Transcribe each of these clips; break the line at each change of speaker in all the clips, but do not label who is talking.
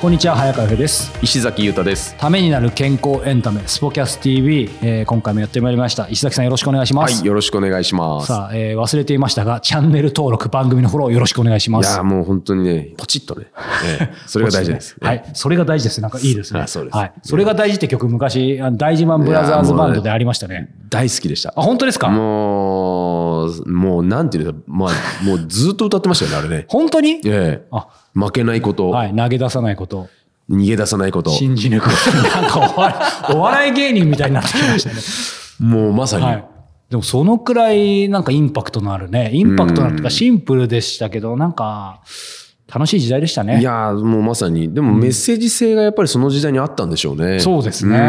こんにちは早川由です
石崎裕太です。
ためになる健康エンタメスポキャス TV、えー今回もやってまいりました石崎さんよろしくお願いします、
はい、よろしくお願いします。
さあ、えー忘れていましたがチャンネル登録番組のフォローよろしくお願いします
いやーもう本当にね、ポチッとね、ええ それが大事です。
はい、それが大事です。なんかいいですね。
あそうです
はい、それが大事って曲、昔、大事マンブラザーズバンドでありましたね。
大好きでした
あ、。本当ですか？
もう、もうなんていうの、まあ、もうずっと歌ってましたよね、あれね。
本当に？
ええ。
あ、
負けないこと、
はい、投げ出さないこと、
逃げ出さないこと、
信じ抜く。こと。なんかお笑いお笑い芸人みたいになってきましたね。
もうまさに、
はい。でもそのくらいなんかインパクトのあるね、インパクトのあるというかシンプルでしたけど、なんか楽しい時代でしたね。
いやーもうまさに、でもメッセージ性がやっぱりその時代にあったんでしょうね。
そうですね。
う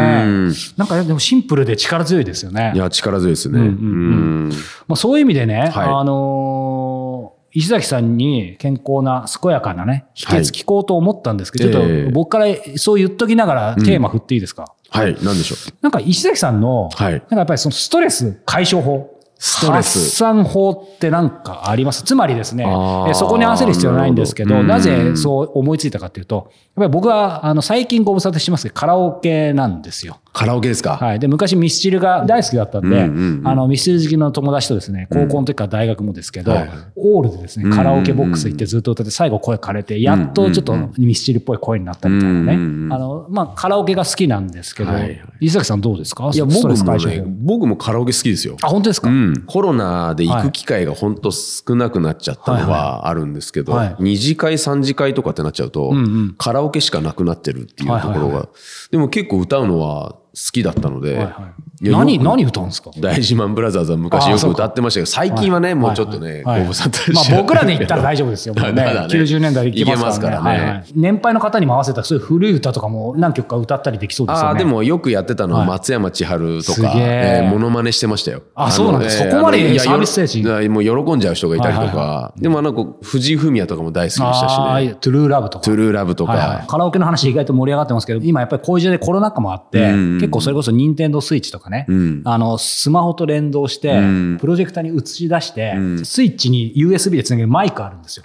ん。
なんかでもシンプルで力強いですよね。
い。や、力強いですね。うん
まあ、そういう意味でね、
はい。
あのー石崎さんに健康な健やかなね秘
はい。
訣聞こうと思ったんですけど、
ええ。
ちょっと僕からそう言っときながらテーマ振っていいですか、
はい、なんでしょう？
なんか石崎さんの、
はい。
なんかやっぱりそのストレス解消法
ストレス。
発散法ってなんかあります？つまりですねそこに合わせる必要はないんですけど
な
ぜ
うん
そう思いついたかっていうとやっぱり僕はあの最近ご無沙汰してますけどカラオケなんですよ。
カラオケですか、
はい。で、昔ミスチルが大好きだったんで、
うんうんうん。
あの、ミスチル好きの友達とですね、高校の時から大学もですけど、
はいはい。
オールでですね、カラオケボックス行ってずっと歌って、最後声枯れて、やっとちょっとミスチルっぽい声になったみたいなね。
うんうんうん。
あの、まあ、カラオケが好きなんですけど、
はいはい。
伊崎さんどうですか？
いや、僕もね、僕もカラオケ好きですよ。
あ、本当ですか、
うん、コロナで行く機会が本当少なくなっちゃったのはあるんですけど、
はい。はい
二次会、三次会とかってなっちゃうと、
んうん。
カラオケしかなくなってるっていうところが、
はいはいは
でも結構歌うのは好きだったので、
はいはい。何、何歌うんですか？
大事マンブラザーズは昔よく歌ってましたけど、最近はね、もうちょっとね、
はい
ご無沙汰
まあ僕らで言ったら大丈夫ですよ。もうね。
まだね。
90年代でいけますからね。年配の方にも合わせたそういう古い歌とかも何曲か歌ったりできそうですよね。
ああ、でもよくやってたのは
はい。
松山千春と
す
か、モノマネしてましたよ。
あそうなんだ
の
そこまでサービス精神。
もう喜んじゃう人がいたりとか、でもあの子、藤井フミヤとかも大好きでしたしね。
トゥルーラブとか。
トゥルーラブとか。
カラオケの話意外と盛り上がってますけど、今やっぱりこういう時代でコロナ禍もあって、結構それこそ任天堂スイッチとかね、
ん。
あの、スマホと連動して、
ん。
プロジェクターに映し出して、
ん。
スイッチに USB でつなげるマイクあるんですよ。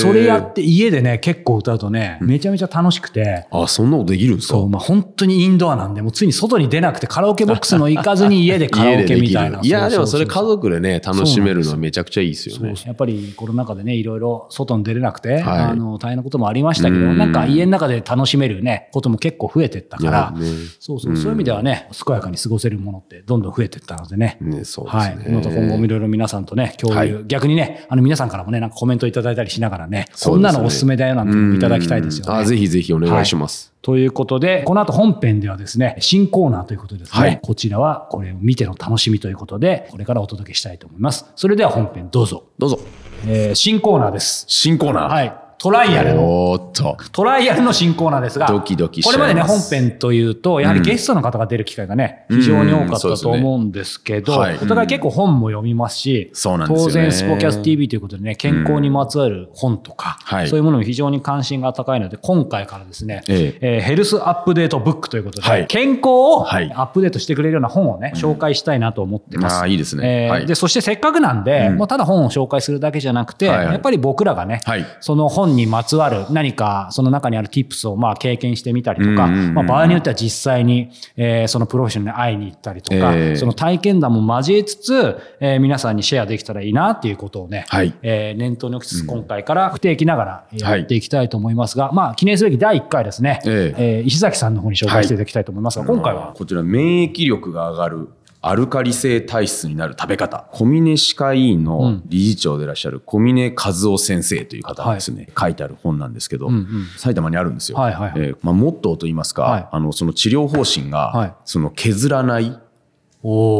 それやって家でね、結構歌うとね、めちゃめちゃ楽しくて、
あ、そんなことできるんですか？
そう、まあ本当にインドアなんで、もうついに外に出なくてカラオケボックスの行かずに家で カラオケみたいな。
いや、でもそれ
うう。
家族でね、楽しめるのはめちゃくちゃいいですよね。
やっぱりコロナ禍でね、いろいろ外に出れなくて、
はい。
あの、大変なこともありましたけど、
うん。
なんか家の中で楽しめるね、ことも結構増えてったから、
ね。
そうそう、そういう意味ではね、健やかに過ごせるものってどんどん増えてったのでね。
ね、そうです
はい。
ね。
また今後もいろいろ皆さんとね、共有、
はい
逆にね、あの皆さんからもね、なんかコメントいただいたりしながらね、
ね
こんなのおすすめだよなんていただきたいですよね。
あ、ぜひぜひお願いします。
ということで、この後本編ではですね、新コーナーということでですね、
はい
こちらはこれを見ての楽しみということで、これからお届けしたいと思います。それでは本編どうぞ。
どうぞ。
えー新コーナーです。
新コーナー。
はい。トライアルの、
おーっと。
トライアルの新コーナーですが、
ドキドキ
これまでね、本編というと、やはりゲストの方が出る機会がね、
うん。
非常に多かったと
そうですね
思うんですけど、
はい。
お互い結構本も読みますし、
そうなん
当然スポキャス TV ということでね、健康にまつわる本とか、
はい。
そういうものに非常に関心が高いので、今回からですね、
え
え。ーヘルスアップデートブックということで、
はい。
健康をア
はい。
ップデートしてくれるような本をね、紹介したいなと思ってます。
ああ、いいですね。
で、そしてせっかくなんで、もうただ本を紹介するだけじゃなくて、
はいはい。
やっぱり僕らがね、
はい。
その本にまつわる何かその中にある tips をまあ経験してみたりとか、まあ、場合によっては実際に、えーそのプロフェッショナルに会いに行ったりとか、
えー。
その体験談も交えつつ、えー皆さんにシェアできたらいいなっていうことをね、
はい。
えー念頭に置きつつ今回から不定期ながらや
はい。
っていきたいと思いますが、まあ記念すべき第1回ですね、
ええ。
えー石崎さんの方に紹介していただきたいと思いますが、今回は？
こちら免疫力が上がるアルカリ性体質になる食べ方。小峰歯科医院の理事長でいらっしゃる小峰和夫先生という方がですね、書いてある本なんですけど、
んうん。
埼玉にあるんですよ、
はいはいはい。
えーまあ、モットーといいますか、
はい。
あのその治療方針が、
はい。
その削らない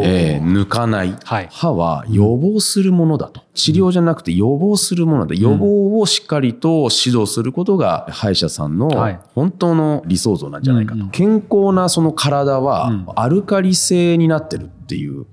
えー抜かない、
はい。
歯は予防するものだと。治療じゃなくて予防するものだ。予防をしっかりと指導することが歯医者さんの
はい。
本当の理想像なんじゃないかと。健康なその体
うん。
はアルカリ性になってるっていう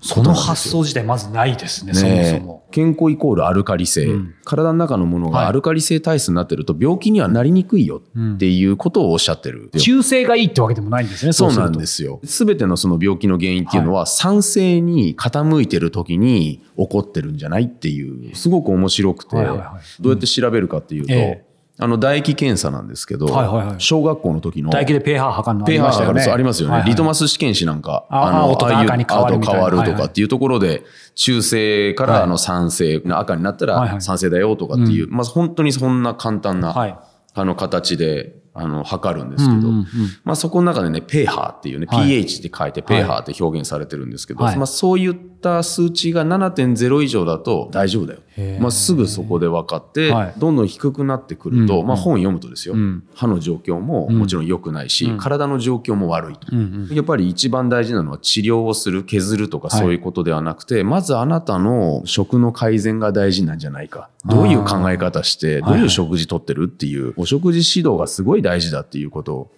その発想自体まずないですね、そもそも。
健康イコールアルカリ性、
うん。
体の中のもの
はい。
がアルカリ性体質になってると病気にはなりにくいよっていうことをおっしゃってる。
中性がいいってわけでもないんですね、
そうなんですよ。すべてのその病気の原因っていうのは、酸性に傾いてる時に起こってるんじゃないっていう、すごく面白くて、
はいはいはい。
どうやって調べるかっていうと、
ええ
あの唾液検査なんですけど、
はいはいはい。
小学校の時の
唾液で pH 測るのありましたよね。
ありますよね、
はいはい。
リトマス試験紙なんか、
あ
の
青と赤に変わる
とかっていうところで、中性か
はい
らあの酸性、赤になったら酸性だよとかっていう、まあ本当にそんな簡単な、
はい。
あの形であの測るんですけど、
うんうんうん。
まあ、そこの中でね pH っていうね、
はい。
pH って書いて pH って表現されてるんですけど、
はい。
まあ、そういった数値が7.0以上だと大丈夫だよ。まあ、すぐそこで分かって、
はい。
どんどん低くなってくると、
うん。
まあ、本読むとですよ、
うん。
歯の状況ももちろん良くないし、
うん。
体の状況も悪いと。
うんうん。
やっぱり一番大事なのは治療をする、削るとかそういうことではなくて、まずあなたの食の改善が大事なんじゃないか。どういう考え方して、
ー
どういう食事とってるっていう、お食事指導がすごい大事だっていうことを。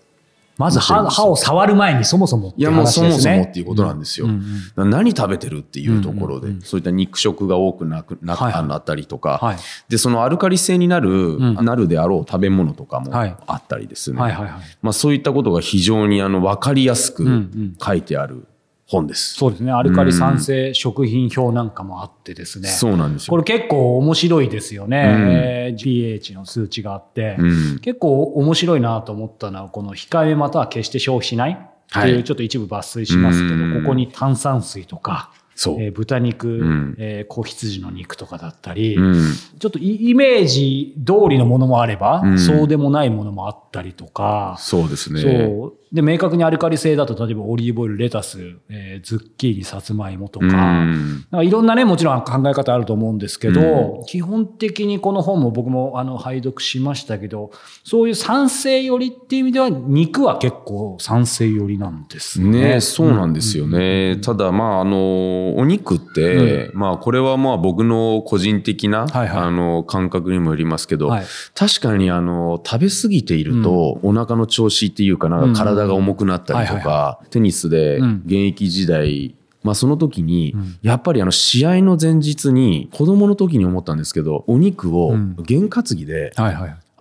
まず歯歯を触る前にそもそもって
いやもうそもそもっていうことなんですよ。
うんうん
何食べてるっていうところで、
うんうんうん
そういった肉食が多くなくな,、
はい
ったりとか、
はい。
でそのアルカリ性になる、
ん。
なるであろう食べ物とかも
はい。
あったりですね、
はいはいはい。
まあ、そういったことが非常にあの分かりやすく書いてある本です。
そうですね。アルカリ酸性食品表なんかもあってですね。
そうなんですよ。
これ結構面白いですよね。えー pH の数値があって、
うん
結構面白いなと思ったのは、この控えめまたは決して消費しないっていう、
はい
ちょっと一部抜粋しますけど、
うん
ここに炭酸水とか、
そう
えー豚肉、
ん
えー子羊の肉とかだったり、
うん
ちょっとイイメージ通りのものもあれば、
うん
そうでもないものもあったりとか、
そうですね。
そう。で、明確にアルカリ性だと、例えばオリーブオイル、レタス、えーズッキーニ、さつまいもとか、
うん
なんかいろんなね、もちろん考え方あると思うんですけど、基本的にこの本も僕もあの拝読しましたけど、そういう酸性寄りっていう意味では、肉は結構酸性寄りなんですね。
ね、そうなんですよね。ただ、まあ、あの、お肉って、まあ、これはまあ、僕の個人的な、
はいはい。
あの、感覚にもよりますけど、
はい。
確かに、あの、食べ過ぎていると、お腹の調子っていうかなんか体が重くなったりと
はい
か、テニスで
うん。
現役時代、まあその時に
ん、
やっぱりあの試合の前日に子供の時に思ったんですけど、お肉を
うん。
験担ぎで。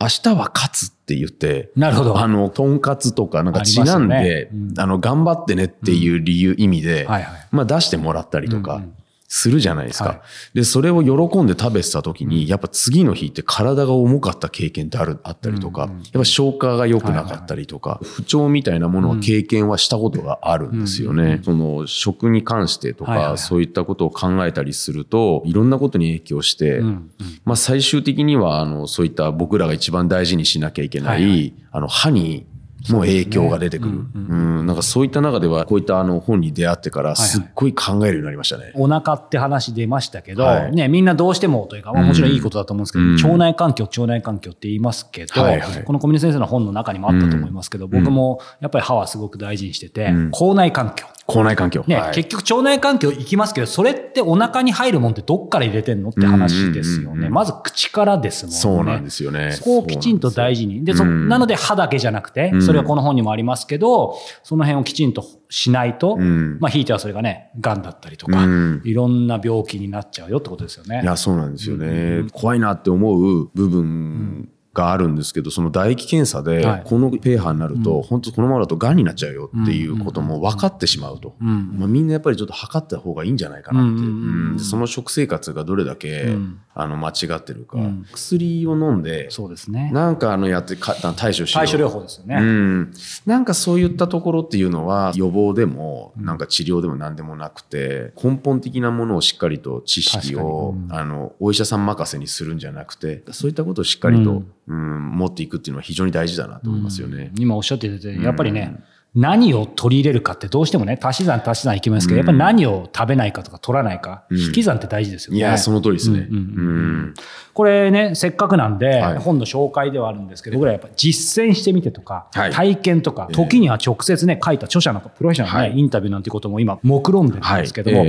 明日は勝つって言って、
なるほど。
あの、とんかつとかなんかちなんで
よねう、ん
あの、頑張ってねっていう理由、意味で、
はいはい。
まあ出してもらったりとか
うんうん
するじゃないです
はい。
か。で、それを喜んで食べてた時に、やっぱ次の日って体が重かった経験ってある、あったりとか、
うんうん
やっぱ消化が良くなかったりとか、不調みたいなものは経験はしたことがあるんですよね。その食に関してとか、
はいはいはい。
そういったことを考えたりすると、いろんなことに影響して、
うんうん。
まあ最終的には、あの、そういった僕らが一番大事にしなきゃいけない、
はいは
あの、歯にも影響が出てくる。
そう
ん、なんかそういった中では、こういったあの本に出会ってから、
はい
すっごい考えるようになりましたね。
お腹って話出ましたけど、
はい
ね、みんなどうしてもというか、まあ、もちろんいいことだと思うんですけど、
うん
腸内環境、腸内環境って言いますけど、
はいはい
この小峰先生の本の中にもあったと思いますけど、僕もやっぱり歯はすごく大事にしてて、
うん
口内環境。
口内環境。
ね、
はい
結局腸内環境行きますけど、それってお腹に入るもんってどっから入れてんのって話ですよね。まず口からですもんね。
そうなんですよね。
そこをきちんと大事に。で、そ
うん
なので歯だけじゃなくて
う、ん
それはこの本にもありますけど、その辺をきちんとしないと、
うん
まあ、ひいてはそれがね、癌だったりとか、
うん
いろんな病気になっちゃうよってことですよね。
いや、そうなんですよね。怖いなって思う部分があるんですけど、その唾液検査で
はい、
このペーハーになると、本当このままだと癌になっちゃうよっていうことも分かってしまうと。
うん。
まあ、みんなやっぱりちょっと測った方がいいんじゃないかなって。その食生活がどれだけ、
うん。
あの間違ってるか、
うん。
薬を飲んで、
そうですね。
なんかあのやってか対処しよう。
対処療法ですよね。
うん、なんかそういったところっていうのは予防でもなんか治療でも何でもなくて根本的なものをしっかりと知識を、あのお医者さん任せにするんじゃなくてそういったことをしっかりと、
う
うん持っていくっていうのは非常に大事だなと思いますよね。
今おっしゃってて、やっぱりね、何を取り入れるかってどうしてもね、足し算足し算いきますけど、やっぱり何を食べないかとか取らないか、
うん。
引き算って大事ですよね。
いや、その通りですね。
うんうん
うん
これね、せっかくなんで、
はい。
本の紹介ではあるんですけど、僕らやっぱ実践してみてとか、
はい。
体験とか、
ええ。
時には直接ね、書いた著者のプロフェッショナルのね、
はい。
インタビューなんてことも今、目論んでるんですけども、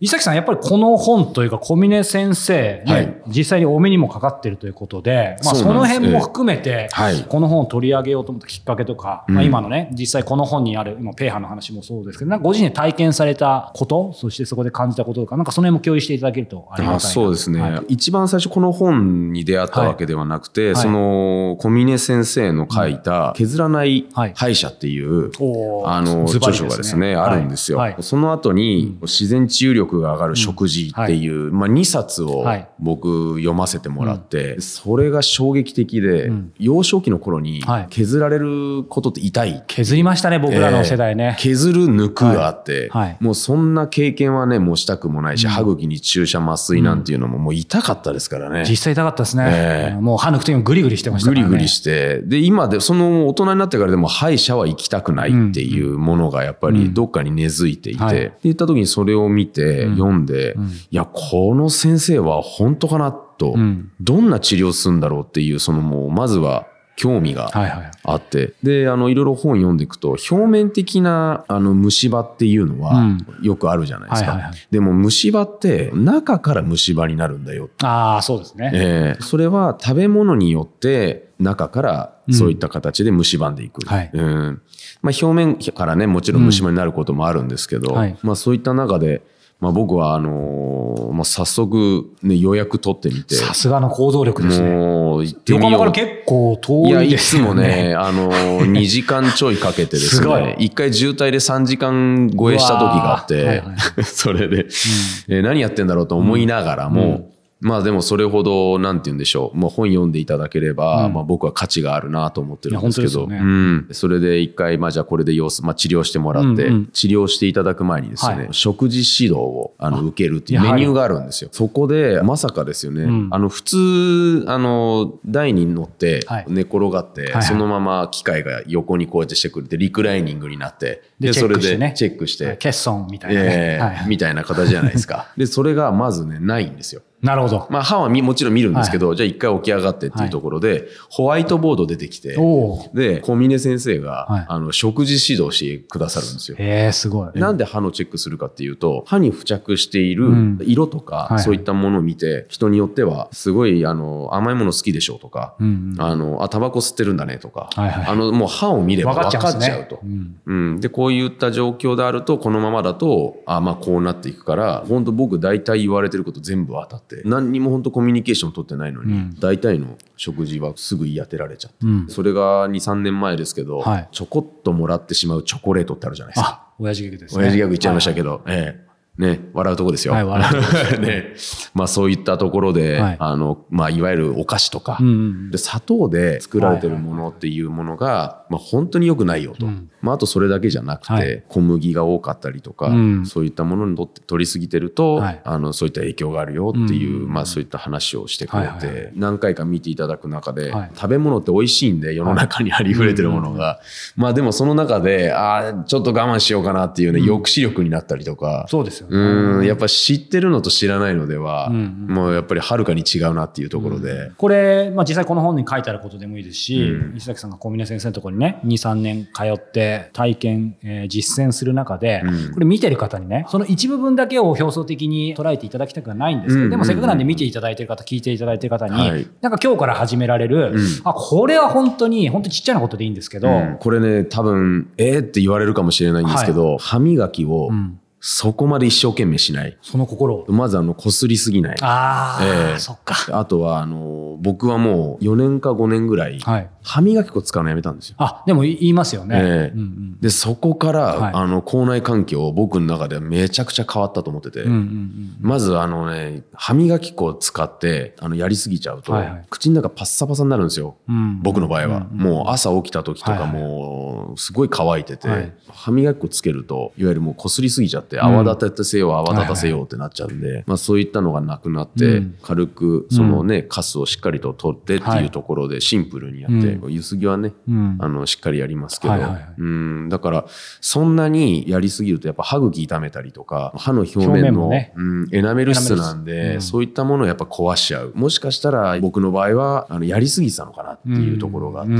伊崎さん、やっぱりこの本というか、小峰先生、ね
はい。
実際にお目にもかかってるということで、まあ、そうの辺も含めて、
はい。
この本を取り上げようと思ったきっかけとか、
うん。
まあ、今のね、実際この本にある、今、ペーハーの話もそうですけど、なんかご自身で体験されたこと、そしてそこで感じたこととか、なんかその辺も共有していただけるとありがたい
そうですね、
はい。
一番最初この本に出会ったわけではなくて、
はい。
その小峰先生の書いた「削らない
はい。
歯医者」っていう、
おー。
あの著書がですね、あるんですよ、
はい。
その後に自然治癒力が上がる食事っていう、まあ、2冊を
はい。
僕読ませてもらって、それが衝撃的で、
うん。
幼少期の頃に
はい。
削られることって痛い
削りましたね、僕らの世代ね。
えー削る抜くがあって、
はい。はい。
もうそんな経験はねもうしたくもないし、
うん。
歯茎に注射麻酔なんていうのももう痛かったですからね。
実際痛かったですね。
ええ。
もう歯抜くときもグリグリしてましたね。
グリグリして、で、今で、その大人になってからでも歯医者は行きたくないっていうものがやっぱりどっかに根付いていて、
はい。
って言った時にそれを見て、
うん。
読んで、
うん。
いや、この先生は本当かなと、
うん。
どんな治療するんだろうっていう、そのもう、まずは興味が
はいはい。
あって、で、あの、いろいろ本読んでいくと、表面的な、あの、虫歯っていうの
う
は
ん、
よくあるじゃないですか。
はいはいはい。
でも、虫歯って、中から虫歯になるんだよ。
ああ、そうですね。
ええ。それは食べ物によって中からそういった形で蝕んでいく。
はい。
うん。まあ、表面からねもちろん虫歯になることもあるんですけど、
うんはい。
まあ、そういった中で、まあ、僕はあのーまあ、早速、ね、予約取ってみて。
さすがの行動力ですね。
もう行ってみよう。
横浜から結構遠
いや、い
いですよ
つもね、
ね。
あのー、2時間ちょいかけてですね、一回渋滞で3時間超えした時があって、
はいは
それで、えー何やってんだろうと思いながらも、まあでもそれほど、なんて言うんでしょう、もう本読んでいただければ、
うん。
まあ僕は価値があるなと思ってるんですけど、
ね。
うん。それで一回、まあじゃあこれで様子、まあ治療してもらって、
うんうん。
治療していただく前にですね、
はい。
食事指導をあの受けるっていうメニューがあるんですよ。そこで、まさかですよね、
うん。
あの普通、あの、台に乗って
はい。
寝転がって、
はいはい。
そのまま機械が横にこうやってしてくれて、リクライニングになって、
でチェ
それでチェックして、
欠損みたいなね。
えー
はいはい。
みたいな形じゃないですか。で、それがまずね、ないんですよ。
なるほど。
まあ、歯はみもちろん見るんですけど、じゃあ一回起き上がってっていうところで、ホワイトボード出てきて。で、小峰先生が、
はい。
あの、食事指導してくださるんですよ。
えー、すごい。
なんで歯のチェックするかっていうと、歯に付着している
うん。
色とか、
はい
そういったものを見て、人によっては、すごい、あの、甘いもの好きでしょうとか、
うんうん
あの、あ、タバコ吸ってるんだねとか、
はいはい
あの、もう歯を見れば分
分かっちゃうね
と。
うん。
うん、でこういった状況であるとこのままだとあまあこうなっていくから本当僕大体言われてること全部当たって何にも本当コミュニケーション取ってないのに、
うん。
大体の食事はすぐ言い当てられちゃって、
うん。
それが23年前ですけど、
はい。
ちょこっともらってしまうチョコレートってあるじゃないですか。
あ、親父ギャグですね。
親父ギャグ言っちゃいましたけ
ど。
ど、ええ。ね、笑うとこですよ。
はい笑うと
ね、まあそういったところで、
はい。
あの、まあいわゆるお菓子とか、
うんうん。
で砂糖で作られてるものっていうものが、まあ、本当に良くないよと、
うん。
まあ、あとそれだけじゃなくて、
はい。
小麦が多かったりとか、
うん。
そういったものにとって取りすぎてると、
はい。
あのそういった影響があるよっていう、
うん。
まあ、そういった話をしてくれて、
はいはいはい。
何回か見ていただく中で、
はい。
食べ物って美味しいんで世の中にありふれてるものが、まあでもその中でああちょっと我慢しようかなっていうね、抑止力になったりとか。
そうですよね。
うん。やっぱ知ってるのと知らないのでは、もうやっぱりはるかに違うなっていうところで、
これ、まあ、実際この本に書いてあることでもいいですし、
うん。
石崎さんが小峰先生のところにね、2、3年通って体験、えー実践する中で、
うん。
これ見てる方にね、その一部分だけを表層的に捉えていただきたくはないんですけど、
うん。
でもせっかくなんで見ていただいてる方、聞いていただいてる方に、
はい。
なんか今日から始められる、
うん。
あ、これは本当に、本当にちっちゃなことでいいんですけど、
うん。これね多分えーって言われるかもしれないんですけど、歯磨きを
うん
そこまで一生懸命しない。
その心を。
まずあのこすりすぎない。
ああ、
ええ。
そっか。
あとはあの僕はもう4年か5年ぐらい
はい。
歯磨き粉使うのやめたんですよ。
あ、でも言いますよね。
ええ。
うんうん。
でそこから、
はい。
あの口内環境僕の中ではめちゃくちゃ変わったと思ってて、
うんうんうん
まずあのね歯磨き粉を使ってあのやりすぎちゃうと、
はいはい。
口の中パッサパサになるんですよ。
うん。
僕の場合は、
うん
もう朝起きた時とかもうすごい乾いてて、
はい。
歯磨き粉つけるといわゆるもうこすりすぎちゃって泡立てせよう泡立たせようってなっちゃうんで、まあ、そういったのがなくなって、
うん。
軽くそのね、カスをしっかりと取ってっていうところでシンプルにやって、
うん。
ゆすぎはね、
うん。
あのしっかりやりますけど、うん。だからそんなにやりすぎるとやっぱ歯茎痛めたりとか歯の表
表
面のエナメル質なんで、そういったものをやっぱ壊しちゃう。もしかしたら僕の場合はあのやりすぎてたのかなっていうところがあって、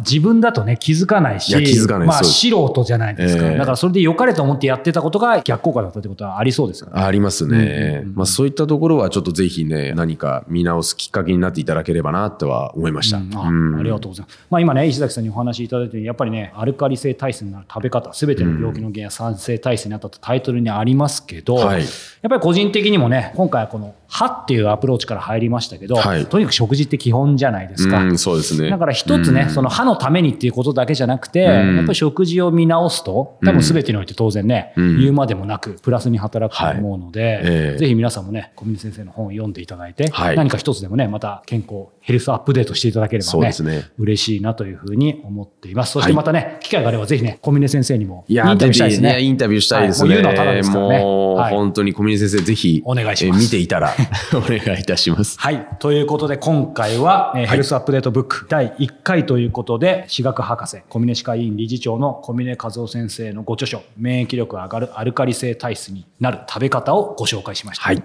自分だとね気づかないし
いや気づかない
まあ素人じゃないですか、
ええ。
だからそれで良かれと思ってやってたことが逆効果だったってことはありそうですよね。
ありますね、
うんうんうん。
まあ、そういったところはちょっとぜひね何か見直すきっかけになっていただければなとは思いました、
うん。あ
うん。
ありがとうございます。まあ、今ね、石崎さんにお話しいただいたように、やっぱりね、アルカリ性体質になる食べ方、すべての病気の原因は酸性体質になったとタイトルにありますけど、
はい。
やっぱり個人的にもね、今回はこの歯っていうアプローチから入りましたけど、
はい。
とにかく食事って基本じゃないですか。
うんそうですね。
だから一つね、
うん。
その歯のためにっていうことだけじゃなくて、
うん。
やっぱり食事を見直すと、多分全てにおいて当然ね、
うん。
言うまでもなく、プラスに働くと思うので、
はい。ええ。
ぜひ皆さんもね、小峰先生の本を読んでいただいて、
はい。
何か一つでもね、また健康、ヘルスアップデートしていただければね、
ね。
嬉しいなというふうに思っています。そし
はい
てまたね、機会があればぜひね、小峰先生にもインタビューしたいですね。
インタビューしたいですね。
はい。もう言うのはただですからね。
本当に小峰先生、ぜひ、
お願いします。
え見ていたら、お願いいたします。
はい。ということで、今回は、えーヘルスアップデートブック第1回ということで、歯学博士、小峰歯科医院理事長の小峰和夫先生のご著書、免疫力が上がるアルカリ性体質になる食べ方をご紹介しました。
はい。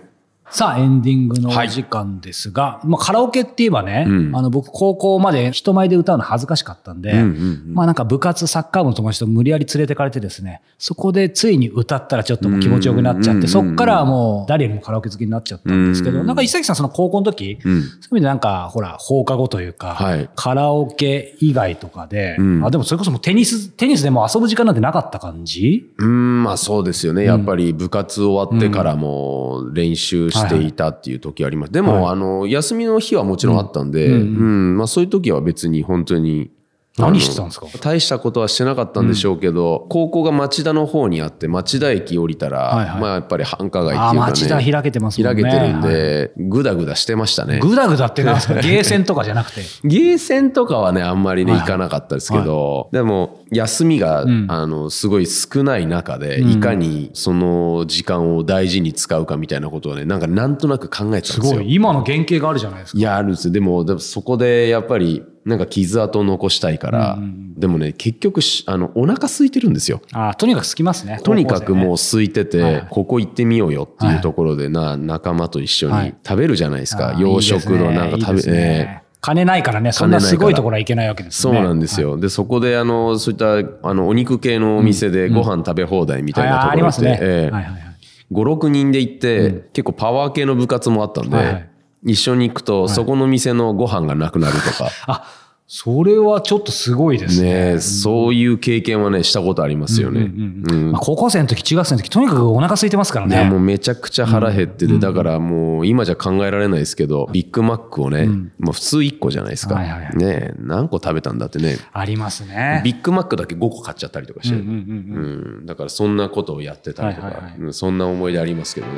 さあ、エンディングのお時間ですが、まあ、カラオケって言えばね、
うん。
あの、僕、高校まで人前で歌うの恥ずかしかったんで、
うんうんうん。
まあなんか部活、サッカー部の友達と無理やり連れてかれてですね、そこでついに歌ったらちょっと気持ちよくなっちゃって、
うん
そっからはもう誰よりもカラオケ好きになっちゃったんですけど、
うん
なんか石崎さんその高校の時、
うん。
そういう意味でなんか、ほら、放課後というか、
はい。
カラオケ以外とかで、
うん。
あ、でもそれこそもうテニス、テニスでもう遊ぶ時間なんてなかった感じ？
うん、まあそうですよね。やっぱり部活終わってからも練習していたっていう時あります。でも、
はい。
あの、休みの日はもちろんあったんで、
う
うん。ん、まあそういう時は別に本当に、
何してたんですか？
大したことはしてなかったんでしょうけど、高校が町田の方にあって、町田駅降りたら、
はいはい
まあやっぱり繁華街って
あ、
いうかね。
町田開けてますもんね。
開けてるん
はい
で、ぐだぐだしてましたね。
ぐだぐだってなんですか？ゲーセンとかじゃなくて？
ゲーセンとかはね、あんまりね、
はい
行かなかったですけど、でも、休みが、
ん
あの、すごい少ない中で、
うん
いかにその時間を大事に使うかみたいなことをね、なんかなんとなく考えてたんですよ。
すごい。今の原型があるじゃないですか。
いや、あるんですよ。でも、でもそこでやっぱり、なんか傷跡を残したいから、
うんうん
でもね、結局し、あの、お腹空いてるんですよ。
あとにかく好きますね。
とにかくもう
う。
空いてて、
はい
ここ行ってみようよっていうところでな、仲間と一緒
はい
に食べるじゃないですか。
あー
洋食のなんか食べ、
いいね金ないからね、そんなすごいところはいけないわけです
そう。なんですよ。で、そこで、あの、そういった、あの、お肉系のお店でご飯食べ放題みたいなところで、
ありますね。
ええ
はいはいはい。
5、6人で行って、結構パワー系の部活もあったんで、
はいはい
一緒に行くと、そこの店のご飯がなくなるとか、
あ、それはちょっとすごいですね。
ね、そういう経験はね、したことありますよね。うん
まあ、高校生の時、中学生の時、とにかくお腹空いてますから
いや、も
ね。
うめちゃくちゃ腹減ってて、だからもう今じゃ考えられないですけど、ビッグマックをね、もう普通1個じゃないですか。
はいはいはい。
ね何個食べたんだってね。
ありますね。
ビッグマックだけ5個買っちゃったりとかして、
うんうんうん
うん。だからそんなことをやってたりとか、
はいはいはい。
うんそんな思い出ありますけどね。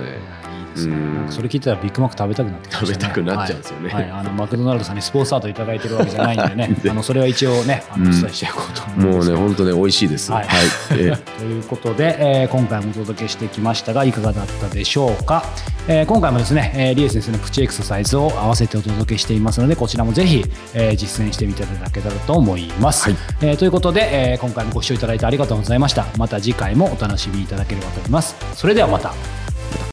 それ聞いたらビッグマック食べたくなってきましたね。
食べたくなっちゃうんですよね。
はい。はいあのマクドナルドさんにスポンサードいただいてるわけじゃないんでねあのそれは一応ねあのお伝えしていこうと思います。
もうね、本当ね、美味しいです。
は
はい。い。え。
ということで、えー今回もお届けしてきましたがいかがだったでしょうか、えー今回もですね、えーリエ先生のプチエクササイズを合わせてお届けしていますのでこちらもぜひ、えー実践してみていただけたらと思います、
はい。
えーということで、えー今回もご視聴いただいてありがとうございました。また次回もお楽しみいただければと思います。それではまた